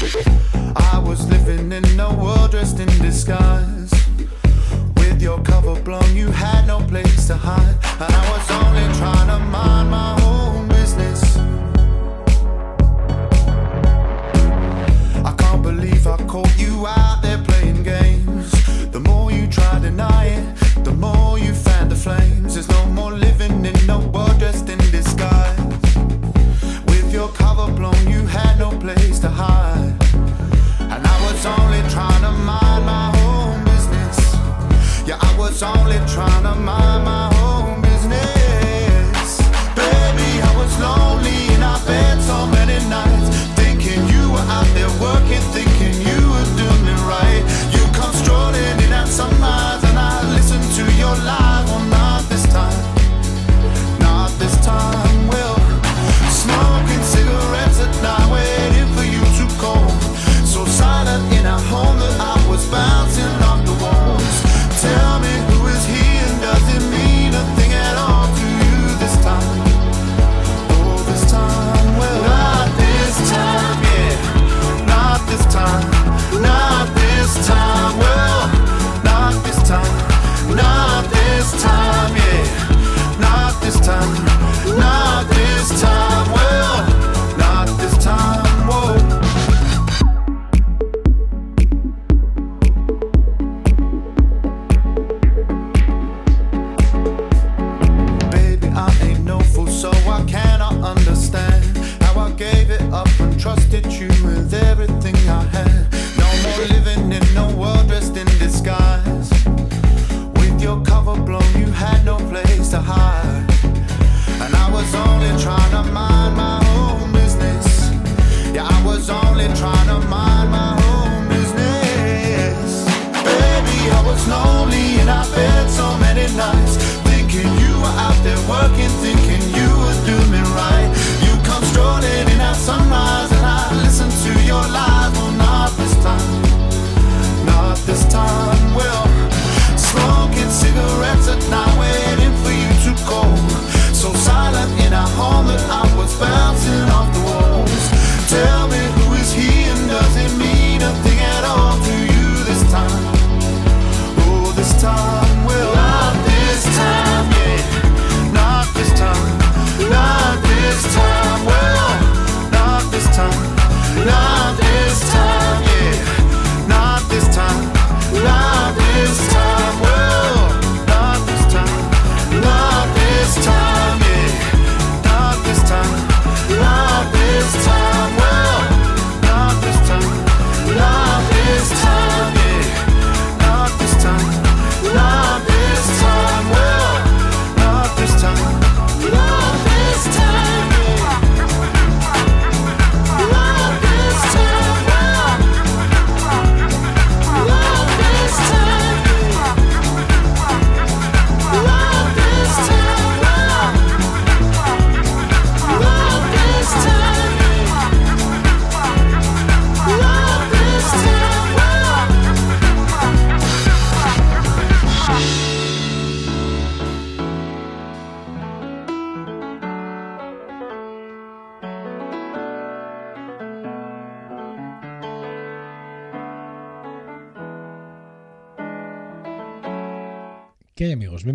I was living in a world dressed in disguise. With your cover blown, you had no place to hide. And I was only trying to mind my own business. I can't believe I caught you out there playing games. The more you try to deny it, the more you fan the flames. There's no more living in a world dressed in disguise overblown, you had no place to hide. And I was only trying to mind my own business. Yeah, I was only trying to mind my own business. Baby, I was lonely.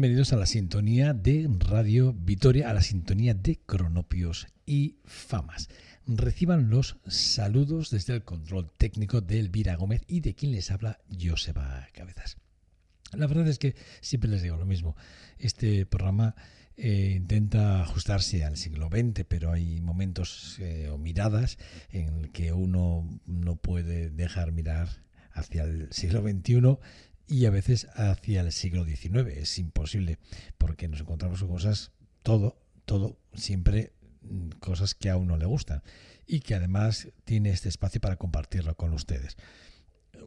bienvenidos a la sintonía de Radio Vitoria, a la sintonía de Cronopios y Famas. Reciban los saludos desde el control técnico de Elvira Gómez y de quien les habla Joseba Cabezas. La verdad es que siempre les digo lo mismo. Este programa eh, intenta ajustarse al siglo XX, pero hay momentos eh, o miradas en que uno no puede dejar mirar hacia el siglo XXI y a veces hacia el siglo XIX. Es imposible porque nos encontramos con cosas, todo, todo, siempre mm, cosas que a uno le gustan y que además tiene este espacio para compartirlo con ustedes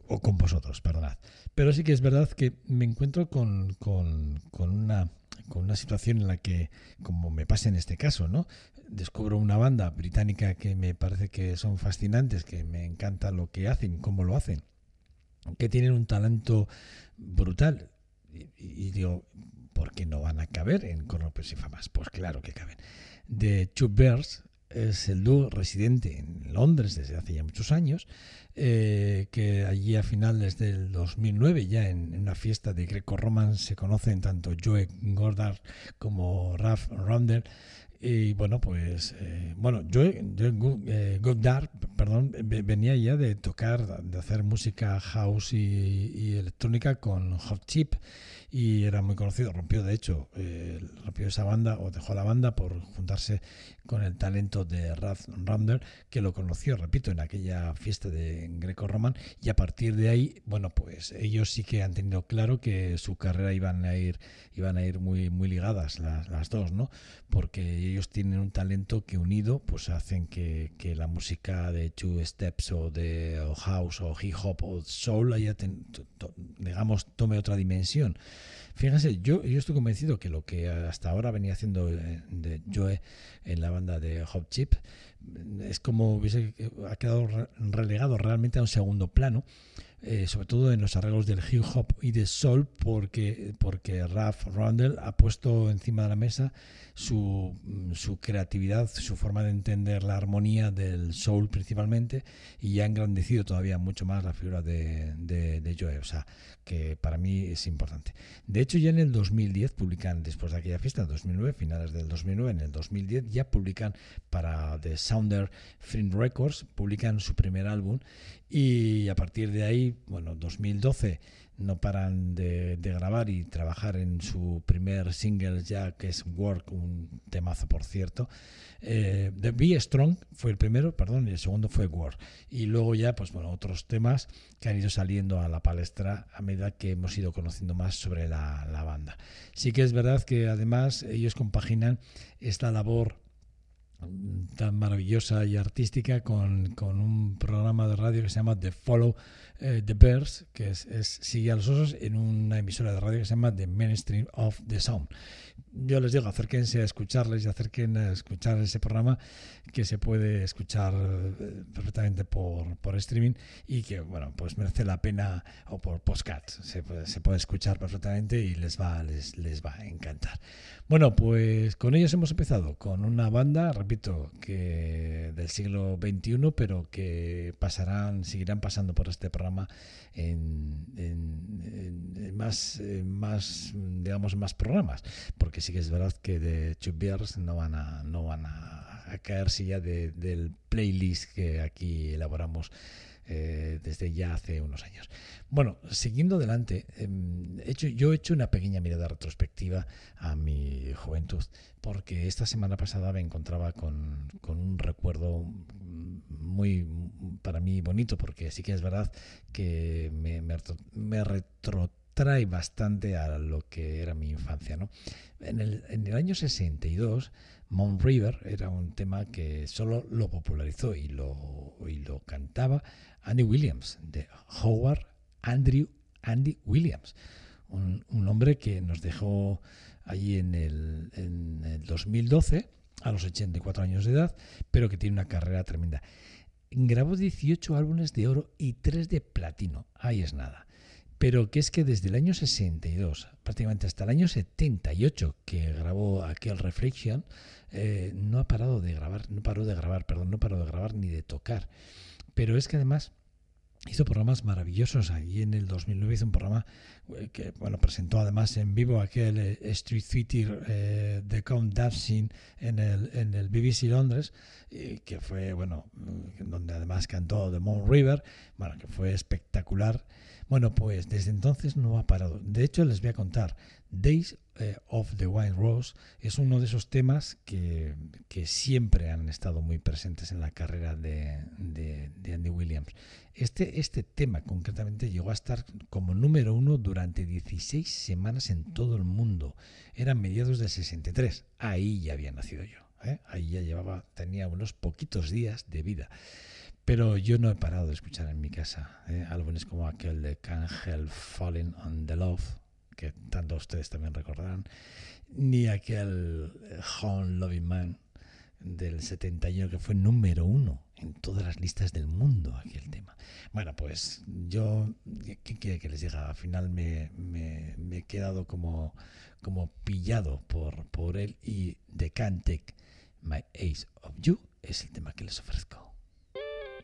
o con vosotros, perdonad. Pero sí que es verdad que me encuentro con, con, con, una, con una situación en la que, como me pasa en este caso, ¿no? descubro una banda británica que me parece que son fascinantes, que me encanta lo que hacen, cómo lo hacen que tienen un talento brutal. Y, digo, ¿por qué no van a caber en Cornopers y Famas? Pues claro que caben. Two Bears es el dúo residente en Londres desde hace ya muchos años, eh, que allí a finales del 2009, ya en, una fiesta de greco-roman, se conocen tanto Joe Gordar como Ralph Rondell. Y bueno, pues, eh, bueno, Joe, Joe Goddard, perdón, venía ya de tocar, de hacer música house y, y electrónica con Hot Chip y era muy conocido. Rompió, de hecho, eh, rompió esa banda o dejó la banda por juntarse con el talento de Ralph Rander, que lo conoció, repito, en aquella fiesta de Greco-Roman. Y a partir de ahí, bueno, pues ellos sí que han tenido claro que su carrera iban a ir, iban a ir muy, muy ligadas las, las dos, ¿no? Porque ellos tienen un talento que unido, pues hacen que, que la música de Two Steps o de House o Hip Hop o Soul, haya digamos, tome otra dimensión. Fíjense, yo, yo estoy convencido que lo que hasta ahora venía haciendo eh, de Joe en la banda de Hot Chip es como hubiese ha quedado relegado realmente a un segundo plano eh, sobre todo en los arreglos del hip hop y de soul, porque, porque Ralph Rundle ha puesto encima de la mesa su, su, creatividad, su forma de entender la armonía del soul principalmente, y ha engrandecido todavía mucho más la figura de, de, de Joe, o sea, que para mí es importante. De hecho, ya en el 2010 publican, después de aquella fiesta, en 2009, finales del 2009, en el 2010 ya publican para The Sounder Film Records, publican su primer álbum y a partir de ahí, bueno, 2012 no paran de, grabar y trabajar en su primer single ya que es Work, un temazo por cierto. Eh, The Be Strong fue el primero, perdón, y el segundo fue Work. Y luego ya, pues bueno, otros temas que han ido saliendo a la palestra a medida que hemos ido conociendo más sobre la, la banda. Sí que es verdad que además ellos compaginan esta labor tan maravillosa y artística con, con, un programa de radio que se llama The Follow eh, the Bears, que es, es, Sigue a los Osos, en una emisora de radio que se llama The Mainstream of the Sound. Yo les digo, acérquense a escucharles y acerquen a escuchar ese programa que se puede escuchar eh, perfectamente por, por streaming y que, bueno, pues merece la pena, o por postcat, se puede, se puede escuchar perfectamente y les va, les, les va a encantar. Bueno, pues con ellos hemos empezado, con una banda, repito, que del siglo XXI, pero que pasarán, seguirán pasando por este programa en, más, más, digamos, más programas, porque sí que es verdad que de Chub Bears no van a, no van a, a caerse ya de, del playlist que aquí elaboramos eh, desde ya hace unos años. Bueno, siguiendo adelante, em, hecho, yo he hecho una pequeña mirada retrospectiva a mi juventud, porque esta semana pasada me encontraba con, un recuerdo muy, para mí, bonito, porque sí que es verdad que me, me, retrotrae bastante a lo que era mi infancia. ¿no? En, el, en el año 62 Mount River era un tema que solo lo popularizó y lo, y lo cantaba Andy Williams, de Howard Andrew Andy Williams, un, hombre que nos dejó allí en el, en el 2012 a los 84 años de edad, pero que tiene una carrera tremenda. Grabó 18 álbumes de oro y 3 de platino, ahí es nada pero que es que desde el año 62, prácticamente hasta el año 78 que grabó aquel Reflection, eh, no ha parado de grabar, no paró de grabar, perdón, no paró de grabar ni de tocar. Pero es que además hizo programas maravillosos. Ahí en el 2009 hizo un programa eh, que bueno presentó además en vivo aquel eh, Street Theater de Count Dancing en el, en el BBC Londres, que fue, bueno, donde además cantó The Moon River, bueno, que fue espectacular. Bueno, pues desde entonces no ha parado. De hecho, les voy a contar. Days eh, of the Wild Rose es uno de esos temas que, siempre han estado muy presentes en la carrera de, Andy Williams. Este, este tema concretamente llegó a estar como número uno durante 16 semanas en todo el mundo. Eran mediados del 63. Ahí ya había nacido yo. ¿eh? Ahí ya llevaba, tenía unos poquitos días de vida. Pero yo no he parado de escuchar en mi casa ¿eh? álbumes como aquel de Can't Help Falling on the Love, que tanto ustedes también recordarán, ni aquel Home Loving Man del 71 que fue número uno en todas las listas del mundo aquel tema. Bueno, pues yo, ¿qué quiere que les diga? Al final me, he quedado como, como pillado por, por él y The Can't Take My Ace of You es el tema que les ofrezco.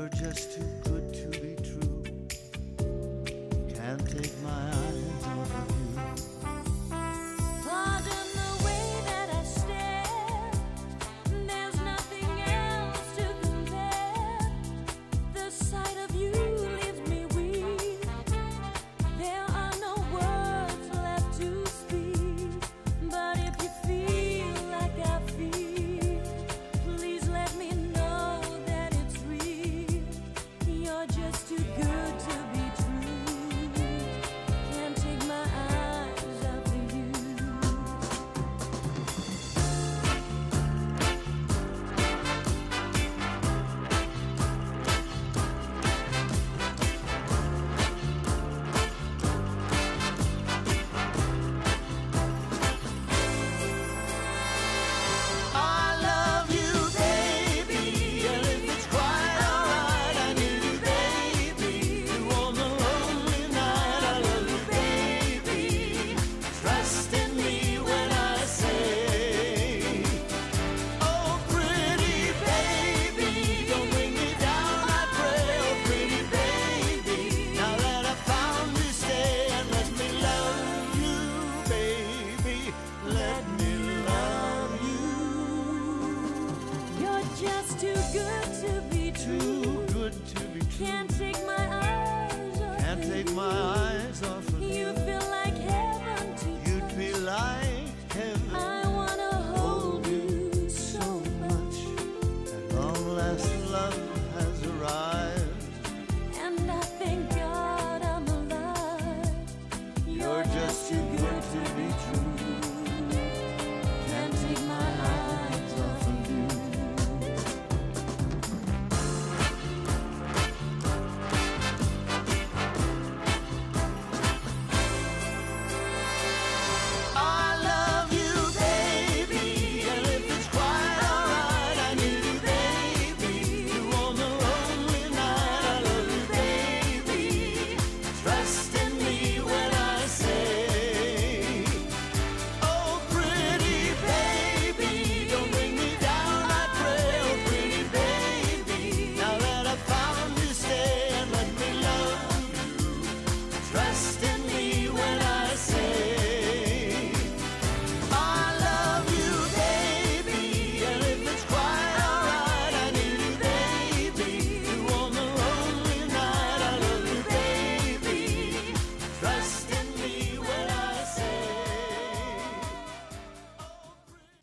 You're just too good to be true. Can't take my eyes off of you.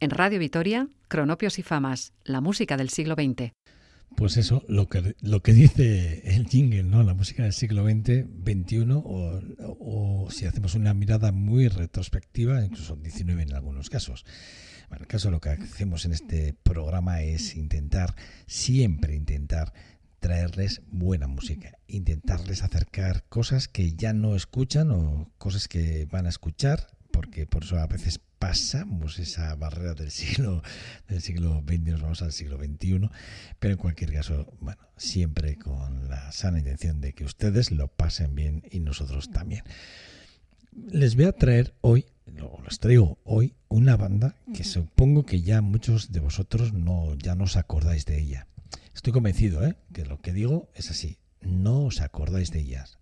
En Radio Vitoria, Cronopios y Famas, la música del siglo XX. Pues eso, lo que, lo que dice el jingle, ¿no? La música del siglo XX, XXI, o, o si hacemos una mirada muy retrospectiva, incluso XIX en algunos casos. Bueno, en el caso lo que hacemos en este programa es intentar, siempre intentar traerles buena música, intentarles acercar cosas que ya no escuchan o cosas que van a escuchar, porque por eso a veces pasamos esa barrera del siglo del siglo XX nos vamos al siglo XXI, pero en cualquier caso, bueno, siempre con la sana intención de que ustedes lo pasen bien y nosotros también. Les voy a traer hoy, o les traigo hoy, una banda que supongo que ya muchos de vosotros no, ya no os acordáis de ella. Estoy convencido, ¿eh? que lo que digo es así. No os acordáis de ellas.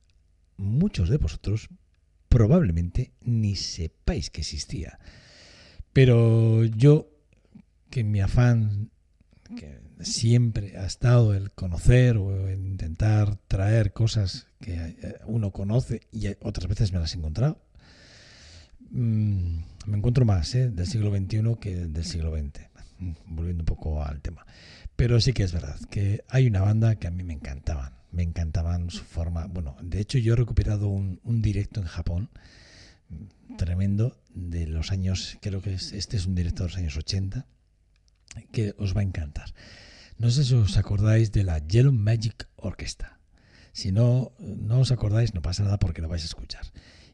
Muchos de vosotros probablemente ni sepáis que existía. Pero yo, que mi afán que siempre ha estado el conocer o intentar traer cosas que eh, uno conoce y otras veces me las he encontrado. Mm, me encuentro más ¿eh? del siglo XXI que del siglo XX, volviendo un poco al tema. Pero sí que es verdad que hay una banda que a mí me encantaban, me encantaban su forma. Bueno, de hecho yo he recuperado un, directo en Japón tremendo de los años, creo que es, este es un directo de los años 80, que os va a encantar. No sé si os acordáis de la Yellow Magic Orchestra. Si no, no os acordáis, no pasa nada porque lo vais a escuchar.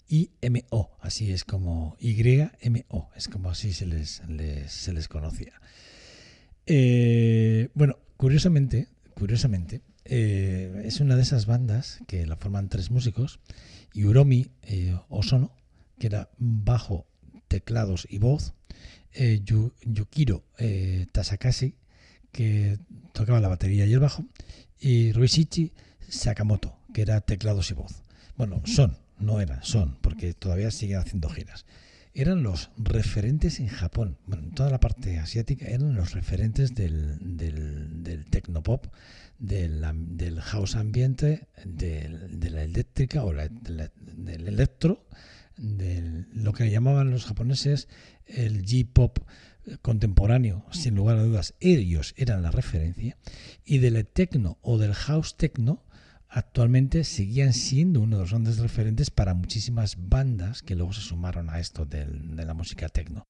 IMO, así es como YMO, es como así se les, se les conocía. Eh, bueno, curiosamente, curiosamente, eh, es una de esas bandas que la forman tres músicos, Uromi eh, Osono, que era bajo, teclados y voz, eh, Yu- Yukiro eh, Tasakashi, que tocaba la batería y el bajo, y Ruishichi Sakamoto, que era teclados y voz. Bueno, son, no eran, son, porque todavía siguen haciendo giras. Eran los referentes en Japón, bueno, en toda la parte asiática, eran los referentes del, del, del tecnopop, del, del house ambiente, de la eléctrica o la- del electro, de lo que llamaban los japoneses el J-pop contemporáneo, sin lugar a dudas, ellos eran la referencia, y del techno o del house techno actualmente seguían siendo uno de los grandes referentes para muchísimas bandas que luego se sumaron a esto del- de la música techno.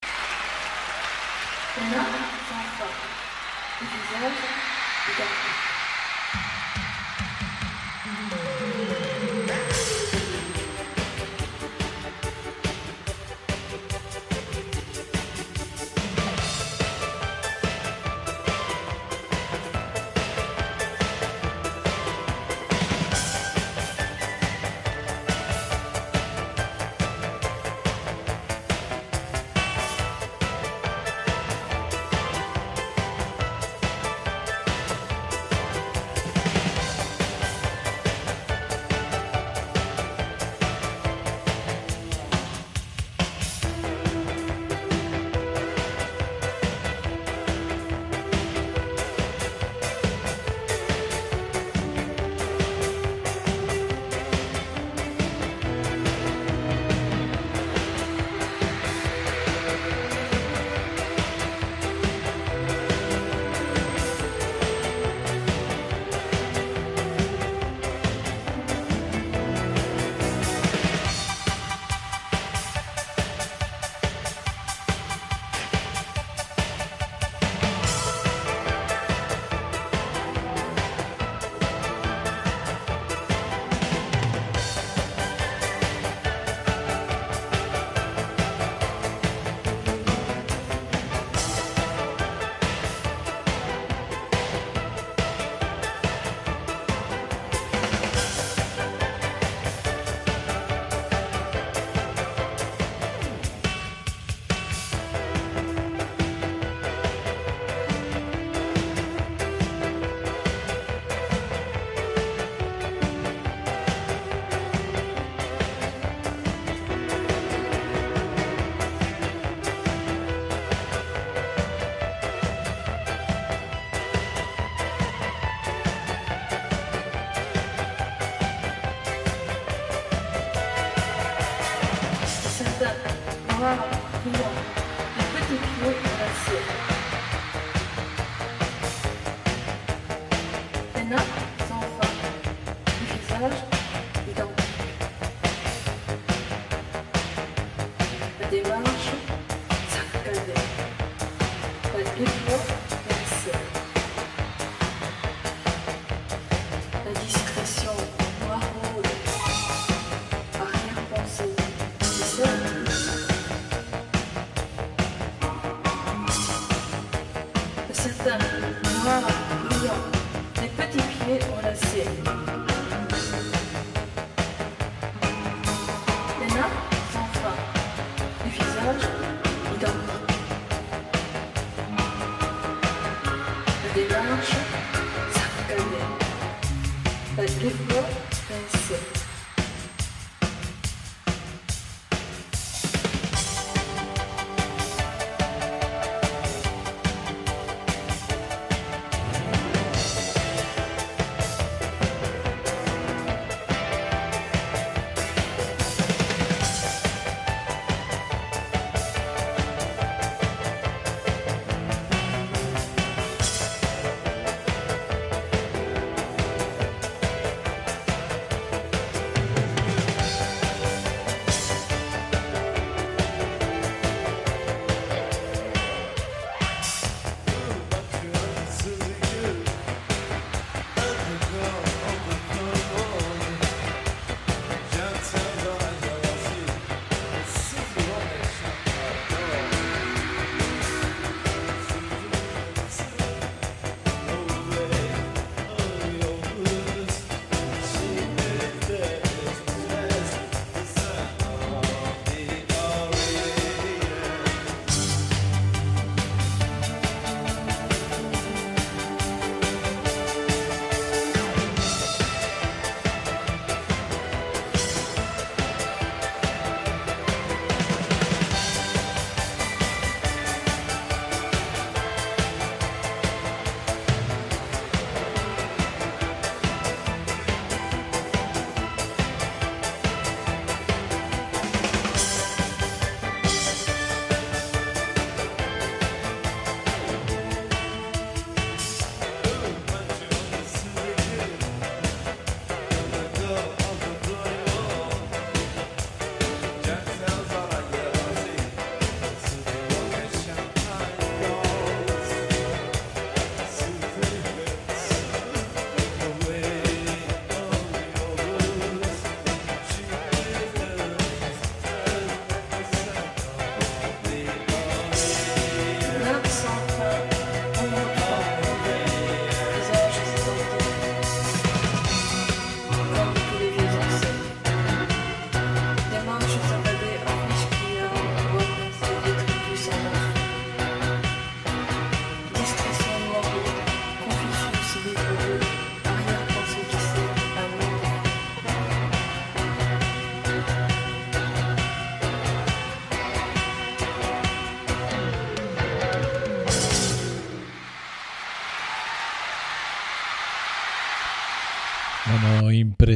démarche, ça me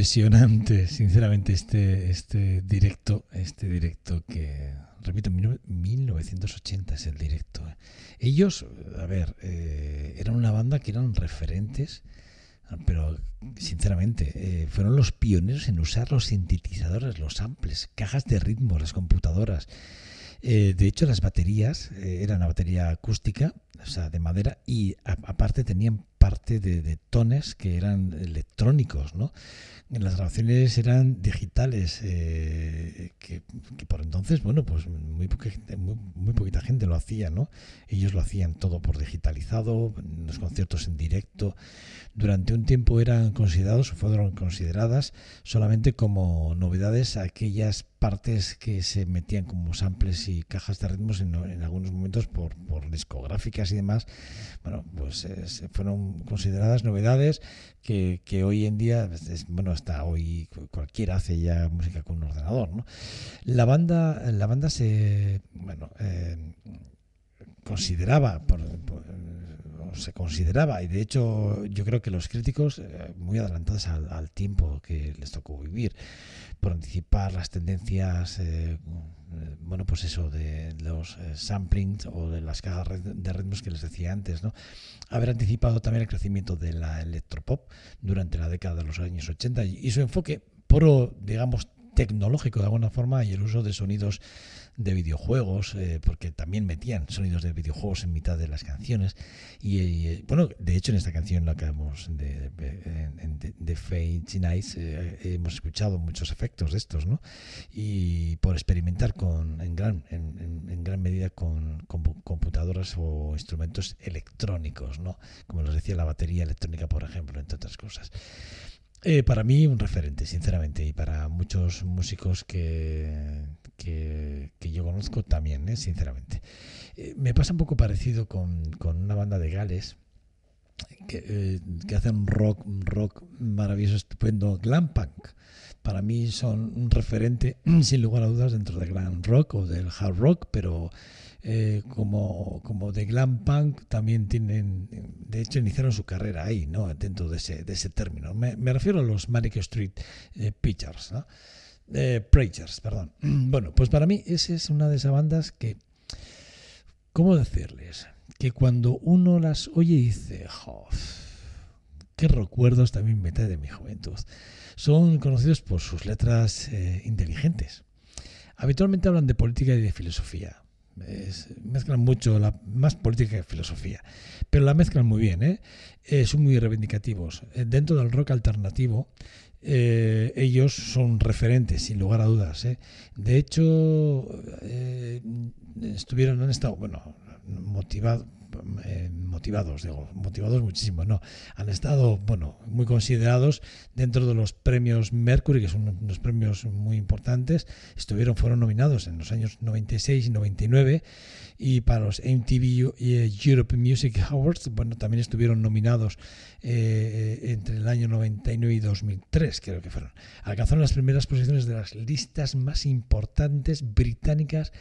impresionante, sinceramente, este, este directo, este directo que, repito, mil- 1980 es el directo. ¿eh? Ellos, a ver, eh, eran una banda que eran referentes, pero sinceramente, eh, fueron los pioneros en usar los sintetizadores, los samples, cajas de ritmo, las computadoras. Eh, de hecho, las baterías eran una batería acústica, o sea, de madera, y aparte tenían parte de, de tones que eran electrónicos, ¿no? Las grabaciones eran digitales, eh, que, por entonces, bueno, pues muy, muy, muy poquita gente lo hacía, ¿no? Ellos lo hacían todo por digitalizado, los conciertos en directo. Durante un tiempo eran considerados, fueron consideradas solamente como novedades aquellas partes que se metían como samples y cajas de ritmos en, en algunos momentos por, por discográficas y demás. Bueno, pues eh, fueron consideradas novedades que, que hoy en día, es- bueno, hasta hoy cu- cualquiera hace ya música con un ordenador, ¿no? La banda, la banda se, bueno, eh, consideraba, por- se consideraba, y de hecho yo creo que los críticos, eh, muy adelantados al tiempo que les tocó vivir, por anticipar las tendencias, eh, eh, bueno, pues eso, de los eh, samplings o de las cajas de ritmos que les decía antes, ¿no? Haber anticipado también el crecimiento de la electropop durante la década de los años 80 y, y su enfoque pro, digamos, tecnológico de alguna forma y el uso de sonidos de videojuegos, eh, porque también metían sonidos de videojuegos en mitad de las canciones. Y, eh, bueno, de hecho, en esta canción la que hemos de, de, de- Fate Nights eh, hemos escuchado muchos efectos de estos, ¿no? Y por experimentar con, en, gran, en- en gran medida con, con computadoras o instrumentos electrónicos, ¿no? Como les decía, la batería electrónica, por ejemplo, entre otras cosas. Eh, para mí un referente, sinceramente, y para muchos músicos que, que, que yo conozco también, eh, sinceramente. Eh, me pasa un poco parecido con, con una banda de Gales que, eh, que hacen rock, rock maravilloso, estupendo, glam punk. Para mí son un referente, sin lugar a dudas, dentro del glam rock o del hard rock, pero eh, como, como de glam punk también tienen, de hecho iniciaron su carrera ahí, ¿no? dentro de ese, de ese término. Me, me refiero a los Manic Street eh, Preachers, ¿no? Eh, Preachers, perdón. Bueno, pues para mí esa es una de esas bandas que, ¿cómo decirles? Que cuando uno las oye dice, "Jo, qué recuerdos también me trae de mi juventud. Son conocidos por sus letras eh, inteligentes. Habitualmente hablan de política y de filosofía. Mezclan mucho, la, más política que filosofía, pero la mezclan muy bien, ¿eh? Eh, son muy reivindicativos. Eh, dentro del rock alternativo, eh, ellos son referentes, sin lugar a dudas. ¿eh? De hecho, eh, estuvieron, han estado, bueno, motivado, eh, motivados, digo, motivados muchísimo, no, han estado, bueno, muy considerados dentro de los premios Mercury, que son unos premios muy importantes, estuvieron, fueron nominados en los años 96 y 99 y para los MTV eh, Europe Music Awards, bueno, también estuvieron nominados eh, entre el año 99 y 2003, creo que fueron. Alcanzaron las primeras posiciones de las listas más importantes británicas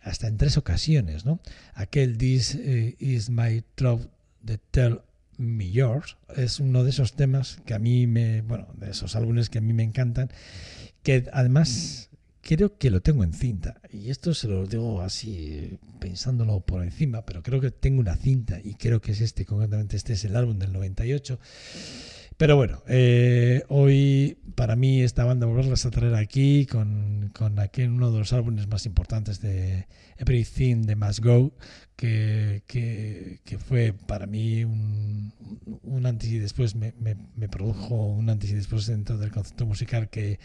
hasta en tres ocasiones, ¿no? Aquel This eh, is my throat de Tell Me Yours es uno de esos temas que a mí me, bueno, de esos álbumes que a mí me encantan, que además creo que lo tengo en cinta. Y esto se lo digo así, pensándolo por encima, pero creo que tengo una cinta y creo que es este, concretamente este es el álbum del 98. Pero bueno, eh, hoy para mí esta banda volverlas a traer aquí con, con aquel uno de los álbumes más importantes de Everything de Must Go, que, que, que fue para mí un, un antes y después, me, me, me produjo un antes y después dentro del concepto musical que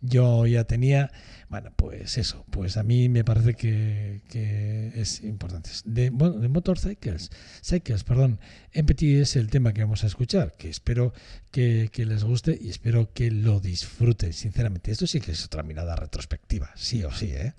yo ya tenía. Bueno, pues eso, pues a mí me parece que, que es importante. De, bueno, de Motorcycles, Cycles, perdón, Empathy es el tema que vamos a escuchar, que espero que, que les guste y espero que lo disfruten, sinceramente. Esto sí que es otra mirada retrospectiva, sí o sí, ¿eh?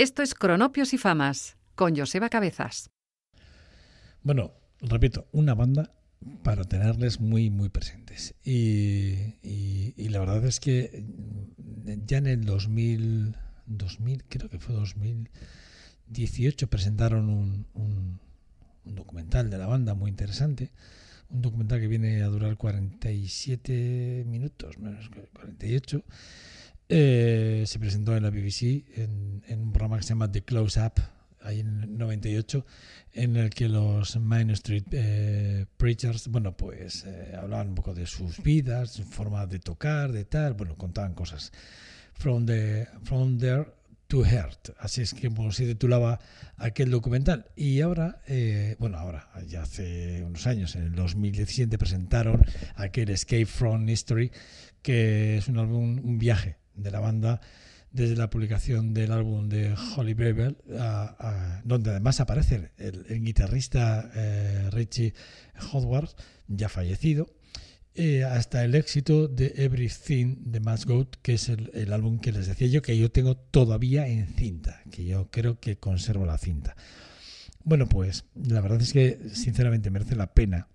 Esto es Cronopios y Famas, con Joseba Cabezas. Bueno, repito, una banda para tenerles muy, muy presentes. Y, la verdad es que ya en el 2000, 2000 creo que fue 2018, presentaron un, un- un documental de la banda muy interesante. Un documental que viene a durar 47 minutos, menos que 48. Eh, se presentó en la BBC en, en programa que se llama The Close Up, ahí en el 98, en el que los Main Street eh, Preachers, bueno, pues eh, hablaban un poco de sus vidas, su forma de tocar, de tal, bueno, contaban cosas. From, the, from there to heart, así es que como se titulaba aquel documental. Y ahora, eh, bueno, ahora, ya hace unos años, en el 2017 presentaron aquel Escape from History, que es un álbum, un viaje de la banda desde la publicación del álbum de Holly a- donde además aparece el, guitarrista eh, Richie Howard, ya fallecido, eh, hasta el éxito de Everything de Mass Goat, que es el, el álbum que les decía yo que yo tengo todavía en cinta, que yo creo que conservo la cinta. Bueno, pues la verdad es que sinceramente merece la pena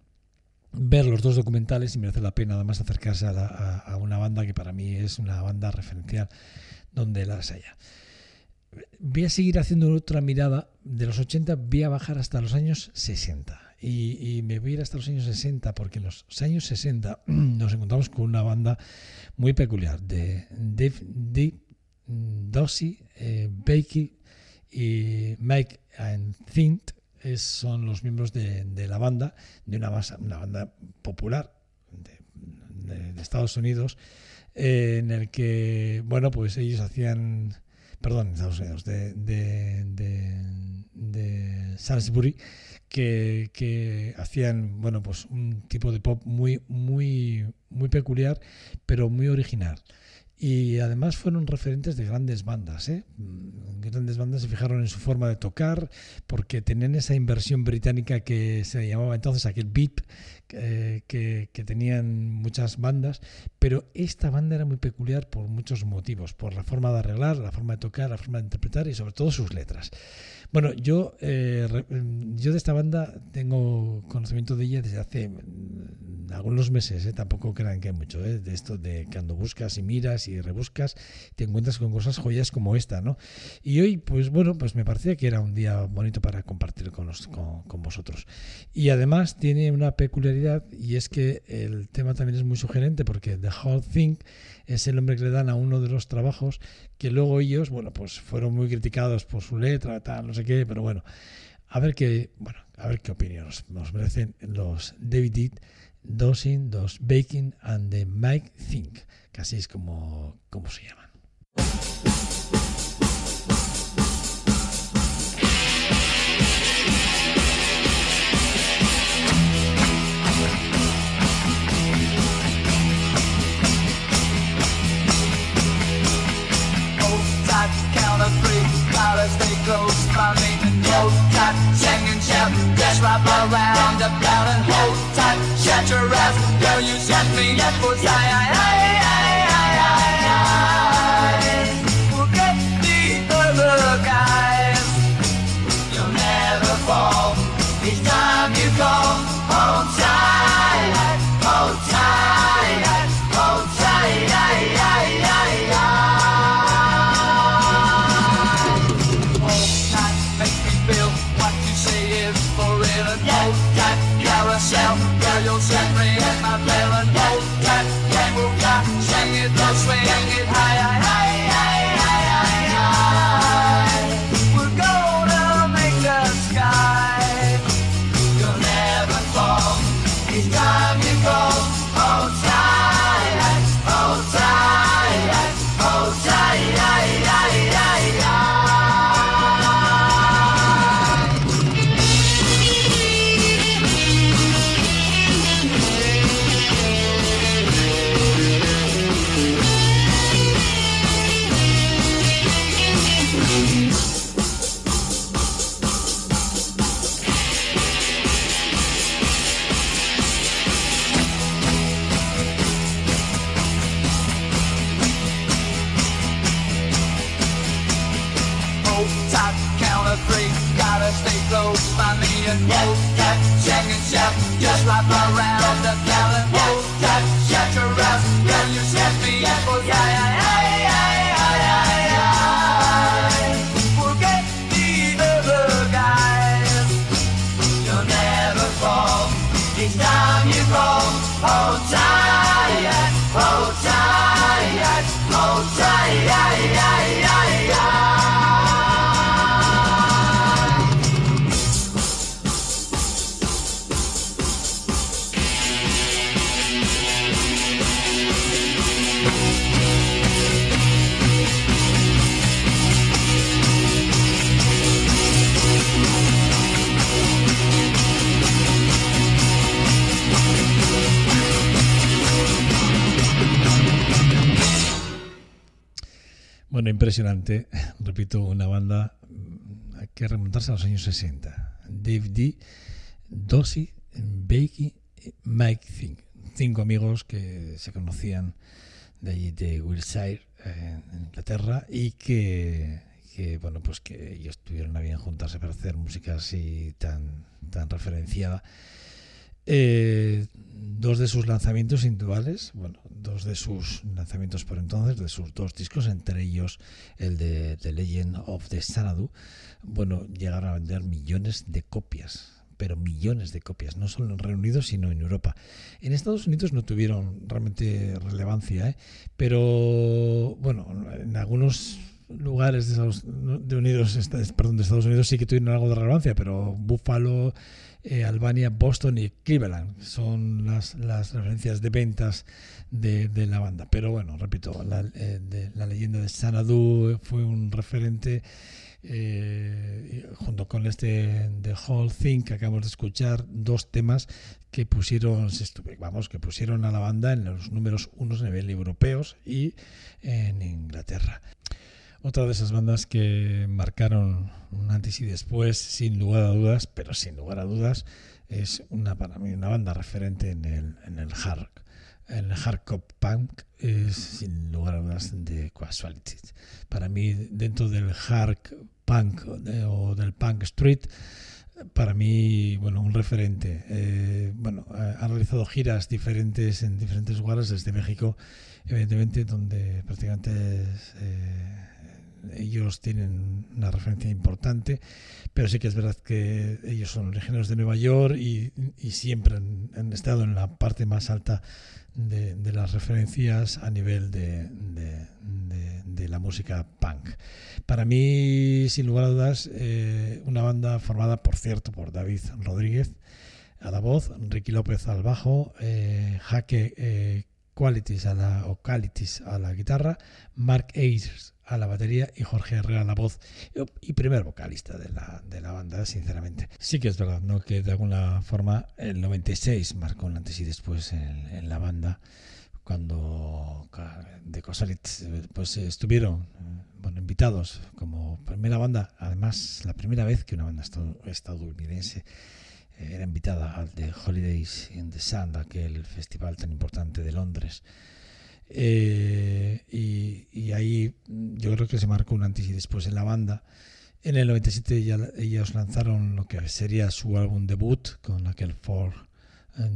ver los dos documentales y merece la pena además acercarse a- a una banda que para mí es una banda referencial donde las haya. Voy a seguir haciendo otra mirada de los 80, voy a bajar hasta los años 60. Y, me voy a ir hasta los años 60 porque en los años 60 nos encontramos con una banda muy peculiar de Dave, Dave Dossie, eh, Bakey y Mike and Thint es- son los miembros de, la banda, de una, banda popular de- de Estados Unidos, en el que, bueno, pues ellos hacían, perdón, Estados Unidos, de, de, de, de Salisbury, que, que hacían, bueno, pues un tipo de pop muy, muy, muy peculiar, pero muy original. Y además fueron referentes de grandes bandas, ¿eh? Mm, Grandes bandas se fijaron en su forma de tocar, porque tenían esa inversión británica que se llamaba entonces aquel beat, eh, que, que tenían muchas bandas, pero esta banda era muy peculiar por muchos motivos, por la forma de arreglar, la forma de tocar, la forma de interpretar y sobre todo sus letras. Bueno, yo, eh, re- yo de esta banda tengo conocimiento de ella desde hace mm, algunos meses, ¿eh? tampoco crean que hay mucho, ¿eh? de esto de cuando buscas y miras y rebuscas, te encuentras con cosas joyas como esta, ¿no? Y hoy, pues bueno, pues me parecía que era un día bonito para compartir con, los- con, con vosotros. Y además tiene una peculiaridad y es que el tema también es muy sugerente porque The Whole Thing es el nombre que le dan a uno de los trabajos que luego ellos, bueno, pues fueron muy criticados por su letra, tal, no sé qué, pero bueno, a ver qué, bueno, a ver qué opinión nos, merecen los David Deed, Dosing, los Baking and the Mike Think, que así es como, como se llaman. Gotta stay close by me. Hold tight, sing and shout. Dash right around the about and hold tight. Shut your eyes, girl, you set me up I, I, I, Hold tight, Impresionante. Repito, una banda mm, hay que remontarse a los años 60. Dave D, Dossie, Bakey, Mike Think. Cinco amigos que se conocían de allí de Wiltshire, en Inglaterra, y que, que, bueno, pues que ellos tuvieron a bien juntarse para hacer música así tan, tan referenciada. Eh, dos de sus lanzamientos individuales, bueno, dos de sus lanzamientos por entonces, de sus dos discos, entre ellos el de The Legend of the Xanadu, bueno, llegaron a vender millones de copias, pero millones de copias, no solo en Reino Unido, sino en Europa. En Estados Unidos no tuvieron realmente relevancia, ¿eh? pero bueno, en algunos lugares de Estados, de Unidos, perdón, de Estados Unidos sí que tuvieron algo de relevancia, pero Buffalo, eh, Albania, Boston y Cleveland son las, las referencias de ventas de, de la banda. Pero bueno, repito, la, eh, de- la leyenda de Xanadu fue un referente eh, junto con este The Whole Thing que acabamos de escuchar, dos temas que pusieron, vamos, que pusieron a la banda en los números unos a nivel europeos y en Inglaterra. Otra de esas bandas que marcaron un antes y después, sin lugar a dudas, pero sin lugar a dudas, es una para mí una banda referente en el, en el hard el hardcore punk es sin lugar a dudas de Casualties. Para mí, dentro del hard punk eh, o del punk street, para mí, bueno, un referente. Eh, bueno, ha realizado giras diferentes en diferentes lugares, desde México, evidentemente, donde prácticamente es, eh, ellos tienen una referencia importante, pero sí que es verdad que ellos son originarios de Nueva York y, siempre han, estado en la parte más alta de, las referencias a nivel de, la música punk. Para mí, sin lugar a dudas, eh, una banda formada, por cierto, por David Rodríguez a la voz, Ricky López al bajo, eh, Jaque eh, Qualities a la, o Qualities a la guitarra, Mark Ayers a la batería y Jorge Herrera a la voz y primer vocalista de la, de la banda, sinceramente. Sí que es verdad, ¿no? Que de alguna forma el 96 marcó un antes y después en, en la banda cuando The Cosalites pues estuvieron bueno, invitados como primera banda, además la primera vez que una banda estad- estadounidense eh, era invitada al de Holidays in the Sun, aquel festival tan importante de Londres. Eh, y, ahí yo creo que se marcó un antes y después en la banda. En el 97 ya, ellos lanzaron lo que sería su álbum debut con aquel For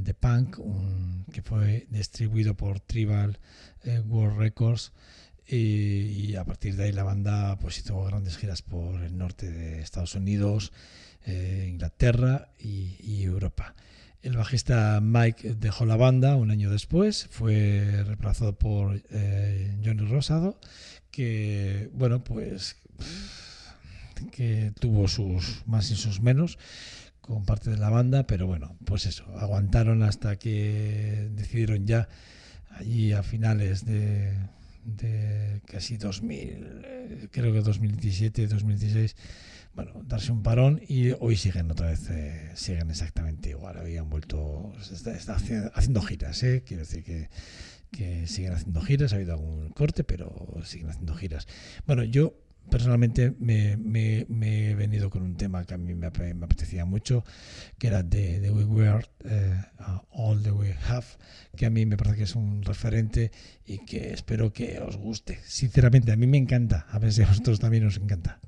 the Punk, un- que fue distribuido por Tribal eh, World Records. Y, a partir de ahí la banda pues hizo grandes giras por el norte de Estados Unidos, eh, Inglaterra y Europa. El bajista Mike dejó la banda un año después, fue reemplazado por eh, Johnny Rosado, que, bueno, pues que tuvo sus más y sus menos con parte de la banda, pero bueno, pues eso, aguantaron hasta que decidieron ya allí a finales de, de casi 2000, eh, creo que 2017, 2016, bueno, darse un parón y hoy siguen otra vez, eh, siguen exactamente igual, vuelto, está, está haci- haciendo giras, eh, quiero decir que, siguen haciendo giras, ha habido algún corte, pero siguen haciendo giras. Bueno, yo personalmente me, me- me he venido con un tema que a mí me, me apetecía mucho, que era de, de We Were eh, All the We Have, que a mí me parece que es un referente y que espero que os guste. Sinceramente, a mí me encanta, a ver si a vosotros también os encanta.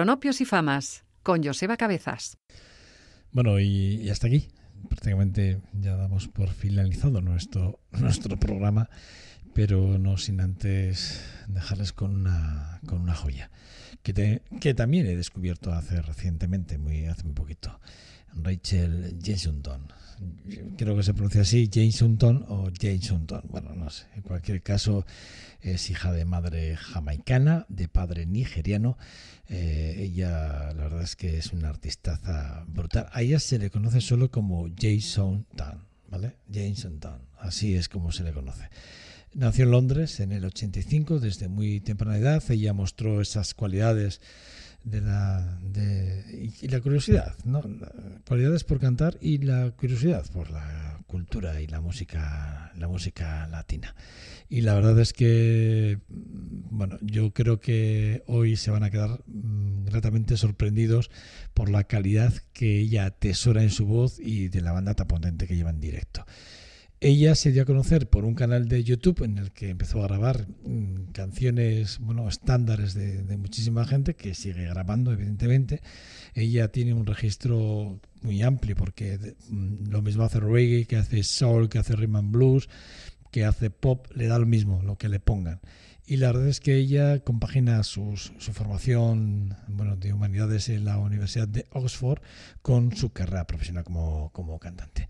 Cronopios y Famas, con Joseba Cabezas. Bueno, y, hasta aquí. Prácticamente ya damos por finalizado nuestro, nuestro programa, pero no sin antes dejarles con una, con una joya que, te- que también he descubierto hace recientemente, muy, hace muy poquito. Rachel Jensunton. Creo que se pronuncia así, Jensunton o Jensunton. Bueno, no sé. En cualquier caso, es hija de madre jamaicana, de padre nigeriano. Eh, ella, la verdad es que es una artistaza brutal. A ella se le conoce solo como Jason Tan, ¿vale? Jason Tan. Así es como se le conoce. Nació en Londres en el 85, desde muy temprana edad. Ella mostró esas cualidades de la, de, y, la curiosidad, ¿no? Cualidades por cantar y la curiosidad por la cultura y la música, la música latina. Y la verdad es que, mm, bueno, yo creo que hoy se van a quedar mm, gratamente sorprendidos por la calidad que ella atesora en su voz y de la banda tan potente que lleva en directo. Ella se dio a conocer por un canal de YouTube en el que empezó a grabar mm, canciones, bueno, estándares de, de muchísima gente que sigue grabando, evidentemente. Ella tiene un registro muy amplio porque mm, lo mismo hace reggae, que hace soul, que hace rhythm and blues, que hace pop, le da lo mismo lo que le pongan. Y la verdad es que ella compagina su formación bueno, de humanidades en la Universidad de Oxford con su carrera profesional como, como cantante.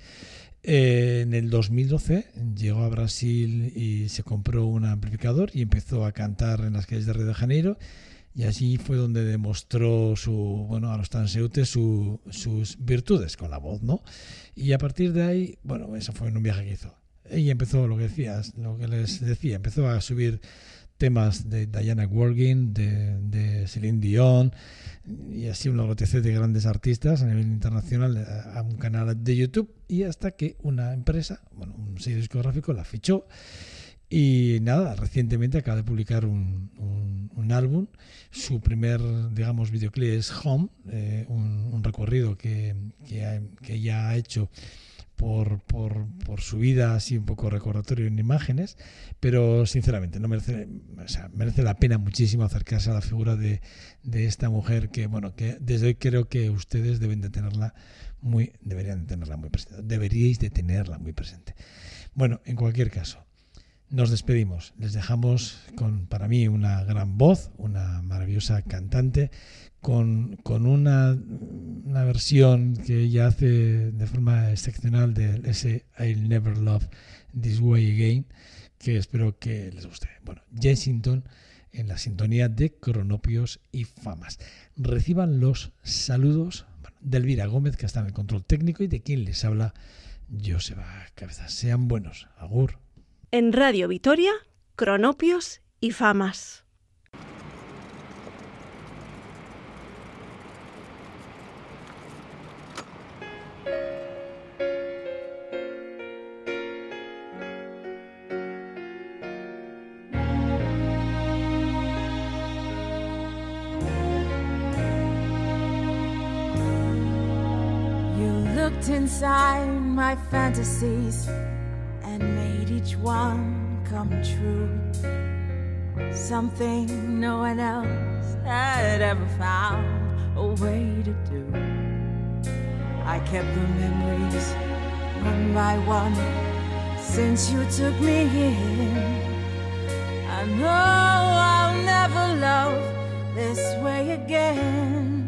Eh, en el 2012 llegó a Brasil y se compró un amplificador y empezó a cantar en las calles de Río de Janeiro. Y allí fue donde demostró su, bueno, a los transeúntes su- sus virtudes con la voz, ¿no? Y a partir de ahí, bueno, eso fue en un viaje que hizo. Ella empezó, lo que decías, lo que les decía, empezó a subir temas de Diana Worgin, de, de Celine Dion, y así un logotipo de grandes artistas a nivel internacional a, un canal de YouTube y hasta que una empresa, bueno, un sello discográfico la fichó. Y nada, recientemente acaba de publicar un, un- álbum, su primer, digamos, videoclip es Home, eh, un, recorrido que, que, ella ha hecho por, por, por su vida, así un poco recordatorio en imágenes, pero sinceramente no merece, o sea, merece la pena muchísimo acercarse a la figura de, de esta mujer que, bueno, que desde hoy creo que ustedes deben de tenerla muy, deberían de tenerla muy presente, deberíais de tenerla muy presente. Bueno, en cualquier caso, nos despedimos. Les dejamos con, para mí, una gran voz, una maravillosa cantante, con, con una, una versión que ella hace de forma excepcional de ese I'll Never Love This Way Again, que espero que les guste. Bueno, Jensington en la sintonía de Cronopios y Famas. Reciban los saludos de Elvira Gómez, que está en el control técnico, y de quien les habla, Joseba Cabezas. Sean buenos. Agur. En Radio Vitoria, Cronopios y Famas. Inside my fantasies and made each one come true. Something no one else had ever found a way to do. I kept the memories one by one since you took me in. I know I'll never love this way again.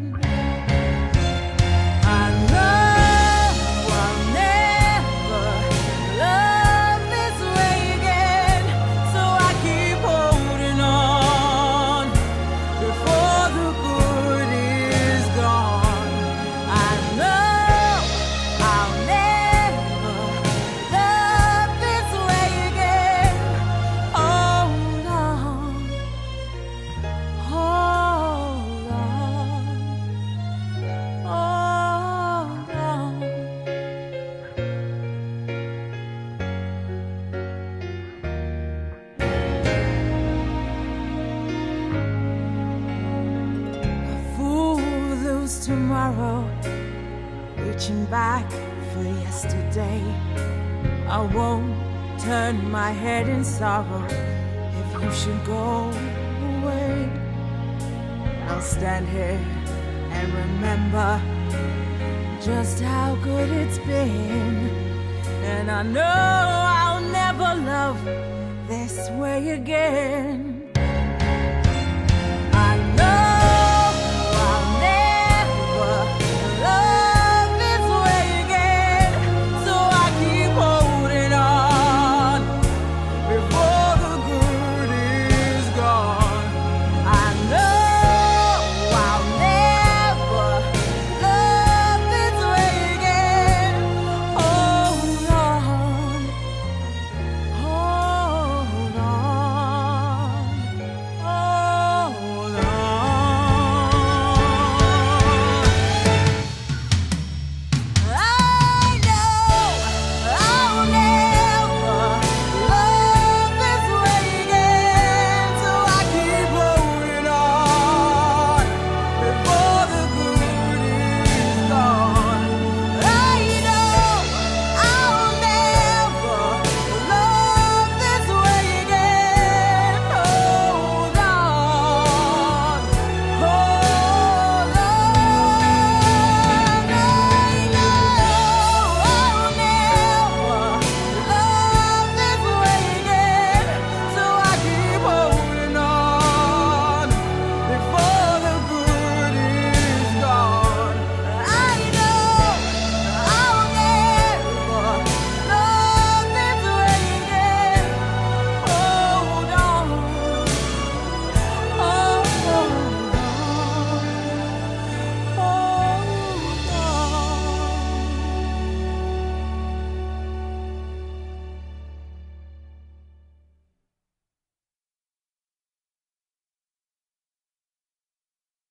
I won't turn my head in sorrow if you should go away. I'll stand here and remember just how good it's been. And I know I'll never love this way again.